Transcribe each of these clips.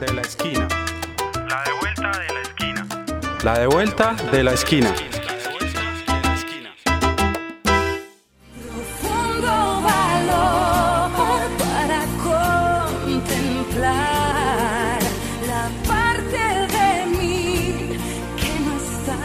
de la esquina. La de vuelta de la esquina. La de vuelta de la esquina. Profundo valor para contemplar la parte de mí que no está.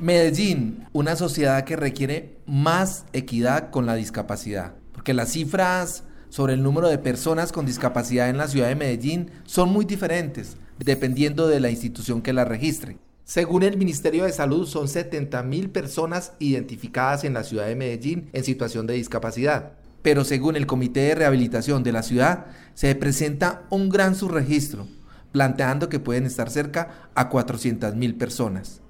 Medellín, una sociedad que requiere más equidad con la discapacidad, porque las cifras sobre el número de personas con discapacidad en la ciudad de Medellín son muy diferentes, dependiendo de la institución que la registre. Según el Ministerio de Salud, son 70 mil personas identificadas en la ciudad de Medellín en situación de discapacidad. Pero según el Comité de Rehabilitación de la ciudad, se presenta un gran subregistro, planteando que pueden estar cerca a 400 mil personas.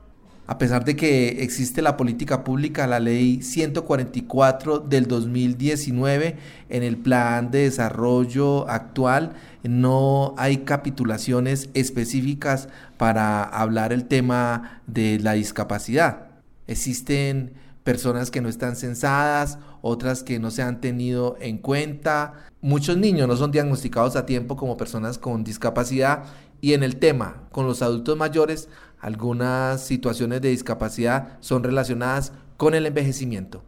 A pesar de que existe la política pública, la ley 144 del 2019, en el plan de desarrollo actual no hay capitulaciones específicas para hablar el tema de la discapacidad. Existen personas que no están censadas, otras que no se han tenido en cuenta. Muchos niños no son diagnosticados a tiempo como personas con discapacidad y en el tema con los adultos mayores algunas situaciones de discapacidad son relacionadas con el envejecimiento.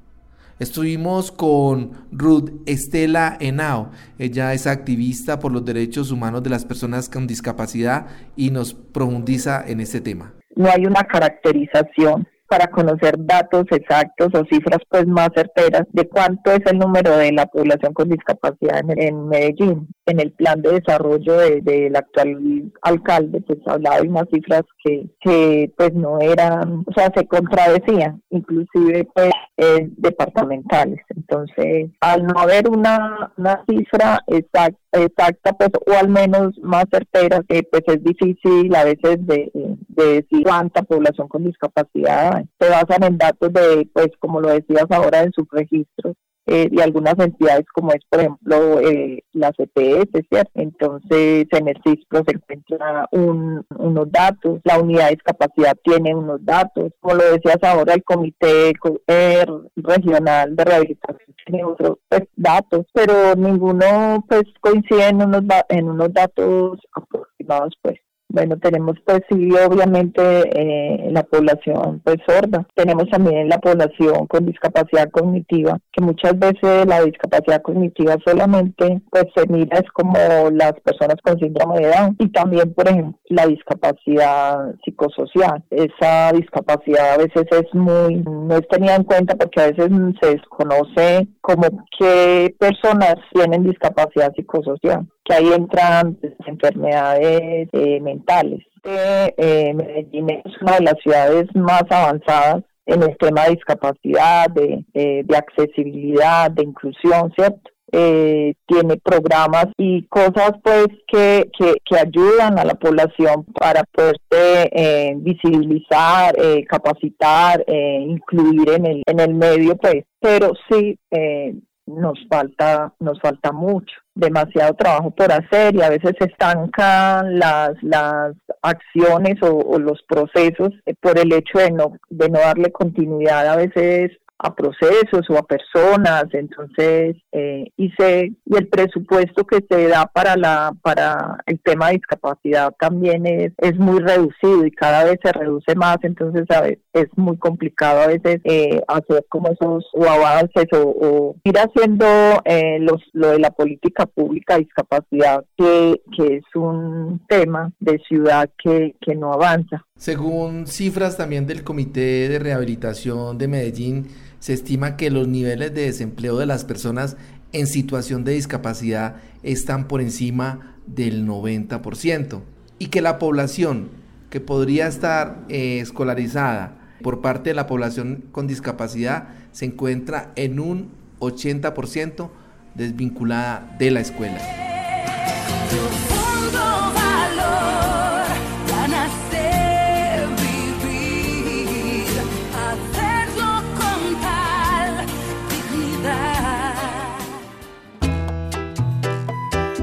Estuvimos con Ruth Estela Henao. Ella es activista por los derechos humanos de las personas con discapacidad y nos profundiza en este tema. No hay una caracterización para conocer datos exactos o cifras pues más certeras de cuánto es el número de la población con discapacidad en, Medellín. En el plan de desarrollo del de, actual alcalde pues hablaba de unas cifras que, que pues no eran, o sea, se contradecían, inclusive pues eh, departamentales. Entonces, al no haber una, una cifra exacta, exacta pues o al menos más certera que pues es difícil a veces de, de decir cuánta población con discapacidad se basan en datos de pues como lo decías ahora en subregistros eh, y algunas entidades como es por ejemplo eh, la CPS, ¿cierto? Entonces en el CISPRO se encuentra un, unos datos, la unidad de discapacidad tiene unos datos, como lo decías ahora el Comité eh, Regional de Rehabilitación tiene otros pues, datos, pero ninguno pues coincide en unos, en unos datos aproximados pues. Bueno, tenemos pues sí, obviamente eh, la población pues sorda. Tenemos también la población con discapacidad cognitiva, que muchas veces la discapacidad cognitiva solamente pues se mira es como las personas con síndrome de Down y también, por ejemplo, la discapacidad psicosocial. Esa discapacidad a veces es muy, no es tenida en cuenta porque a veces se desconoce como qué personas tienen discapacidad psicosocial ahí entran enfermedades eh, mentales. Eh, Medellín es una de las ciudades más avanzadas en el tema de discapacidad, de, eh, de accesibilidad, de inclusión, ¿cierto? Eh, tiene programas y cosas pues que, que, ayudan a la población para poderse eh, visibilizar, eh, capacitar, incluir en el, en el medio pues, pero sí nos falta, nos falta mucho, demasiado trabajo por hacer y a veces se estancan las, las acciones o, o los procesos por el hecho de no, de no darle continuidad a veces a procesos o a personas, entonces, eh, y, y el presupuesto que se da para, la, para el tema de discapacidad también es, es muy reducido y cada vez se reduce más, entonces a veces es muy complicado a veces eh, hacer como esos o avances o, ir haciendo eh, los, lo de la política pública de discapacidad, que, que es un tema de ciudad que, que no avanza. Según cifras también del Comité de Rehabilitación de Medellín, se estima que los niveles de desempleo de las personas en situación de discapacidad están por encima del 90% y que la población que podría estar eh, escolarizada por parte de la población con discapacidad se encuentra en un 80% desvinculada de la escuela.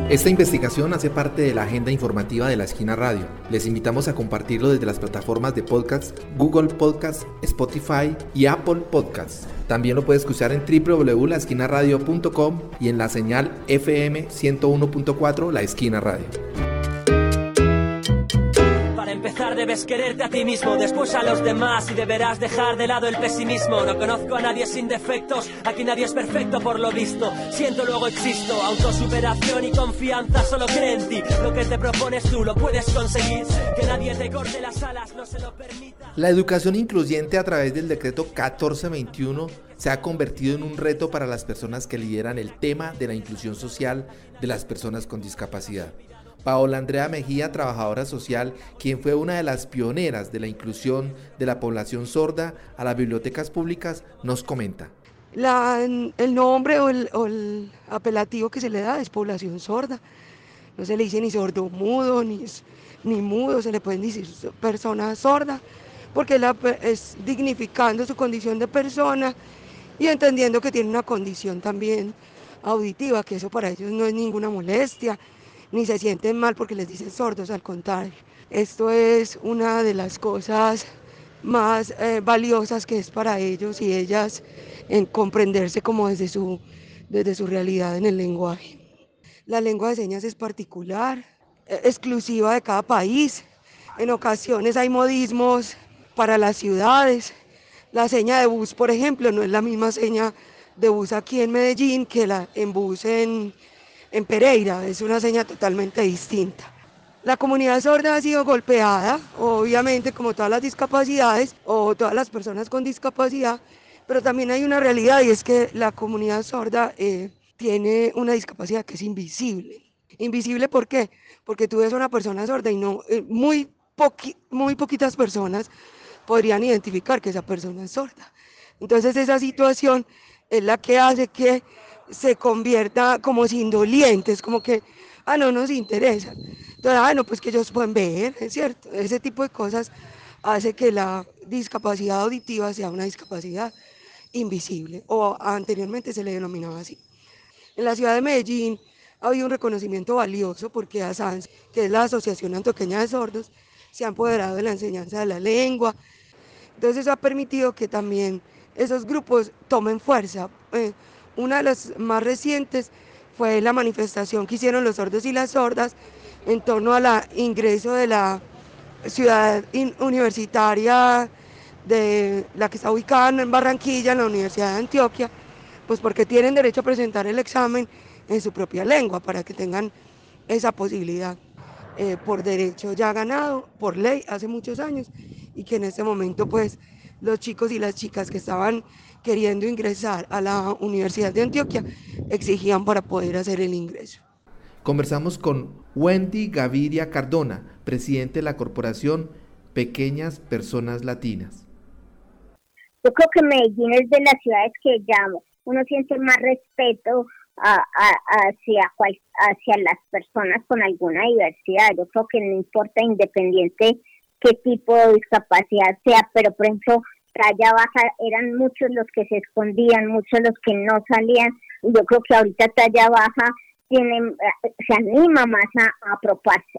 Esta investigación hace parte de la agenda informativa de la Esquina Radio. Les invitamos a compartirlo desde las plataformas de podcast Google Podcast, Spotify y Apple Podcasts. También lo puedes escuchar en www.laesquinaradio.com y en la señal FM 101.4 La Esquina Radio. Debes quererte a ti mismo, después a los demás y deberás dejar de lado el pesimismo. No conozco a nadie sin defectos, aquí nadie es perfecto por lo visto. Siento luego existo, autosuperación y confianza, solo cree en ti. Lo que te propones tú lo puedes conseguir, que nadie te corte las alas, no se lo permita. La educación incluyente a través del decreto 1421 se ha convertido en un reto para las personas que lideran el tema de la inclusión social de las personas con discapacidad. Paola Andrea Mejía, trabajadora social, quien fue una de las pioneras de la inclusión de la población sorda a las bibliotecas públicas, nos comenta. El nombre o el, apelativo que se le da es población sorda. No se le dice ni sordo mudo, ni, ni mudo, se le pueden decir so- persona sorda, porque es dignificando su condición de persona y entendiendo que tiene una condición también auditiva, que eso para ellos no es ninguna molestia, ni se sienten mal porque les dicen sordos, al contrario. Esto es una de las cosas más eh, valiosas que es para ellos y ellas en comprenderse como desde su, desde su realidad en el lenguaje. La lengua de señas es particular, eh, exclusiva de cada país. En ocasiones hay modismos para las ciudades. La seña de bus, por ejemplo, no es la misma seña de bus aquí en Medellín que la en bus en, en Pereira, es una seña totalmente distinta. La comunidad sorda ha sido golpeada, obviamente como todas las discapacidades o todas las personas con discapacidad, pero también hay una realidad y es que la comunidad sorda eh, tiene una discapacidad que es invisible. Invisible ¿por qué? Porque tú ves a una persona sorda y no, eh, muy, poqui- muy poquitas personas podrían identificar que esa persona es sorda. Entonces esa situación es la que hace que se convierta como sin dolientes, como que, ah, no nos interesa. Entonces, ah, no, pues que ellos pueden ver, es cierto. Ese tipo de cosas hace que la discapacidad auditiva sea una discapacidad invisible, o anteriormente se le denominaba así. En la ciudad de Medellín ha habido un reconocimiento valioso porque ASANS, que es la Asociación Antioqueña de Sordos, se ha empoderado de la enseñanza de la lengua. Entonces ha permitido que también esos grupos tomen fuerza. Eh, una de las más recientes fue la manifestación que hicieron los sordos y las sordas en torno al ingreso de la ciudad universitaria de la que está ubicada en Barranquilla, en la Universidad de Antioquia, pues porque tienen derecho a presentar el examen en su propia lengua para que tengan esa posibilidad eh, por derecho ya ganado, por ley, hace muchos años, y que en este momento pues los chicos y las chicas que estaban queriendo ingresar a la Universidad de Antioquia exigían para poder hacer el ingreso. Conversamos con Wendy Gaviria Cardona, presidente de la corporación Pequeñas Personas Latinas. Yo creo que Medellín es de las ciudades que ya uno siente más respeto a, a- hacia, cual- hacia las personas con alguna diversidad. Yo creo que no importa independiente qué tipo de discapacidad sea, pero por ejemplo, talla baja eran muchos los que se escondían, muchos los que no salían. Yo creo que ahorita talla baja tiene, eh, se anima más a, a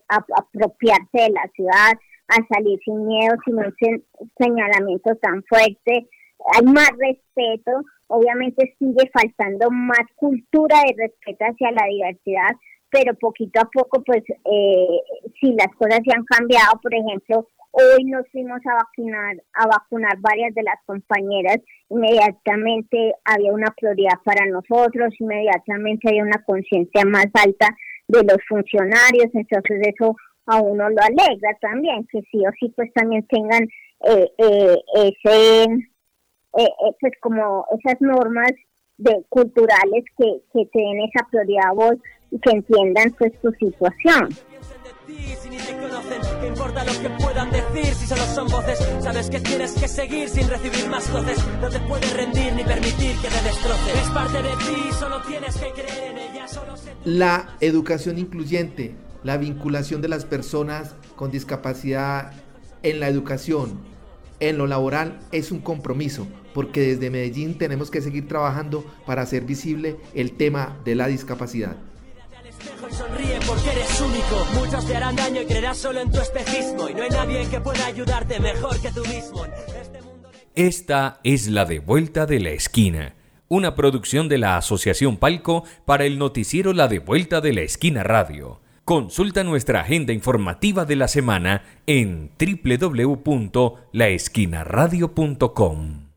a- apropiarse de la ciudad, a salir sin miedo, sin un señalamiento tan fuerte. Hay más respeto, obviamente sigue faltando más cultura de respeto hacia la diversidad, pero poquito a poco, pues, eh, si las cosas se han cambiado, por ejemplo, hoy nos fuimos a vacunar, a vacunar varias de las compañeras, inmediatamente había una prioridad para nosotros, inmediatamente había una conciencia más alta de los funcionarios, entonces eso a uno lo alegra también, que sí o sí pues también tengan eh, eh, ese, eh, eh, pues como esas normas de culturales que, que te den esa prioridad a vos que entiendan pues tu situación. piensen de ti si ni te conocen? ¿Qué importa lo que puedan decir si solo son voces? Sabes que tienes que seguir sin recibir más voces. No te puedes rendir ni permitir que te destrocen. Es parte de ti, solo tienes que creer en ella. Solo se... La educación incluyente, la vinculación de las personas con discapacidad en la educación, en lo laboral, es un compromiso, porque desde Medellín tenemos que seguir trabajando para hacer visible el tema de la discapacidad. Sonríe porque eres único. Muchos te harán daño y creerás solo en tu. Y no hay nadie que pueda ayudarte mejor que tú mismo. Este Esta es la de vuelta de la esquina, una producción de la Asociación Palco para el noticiero La de vuelta de la esquina radio, Consulta nuestra agenda informativa de la semana en www.laesquinaradio.com.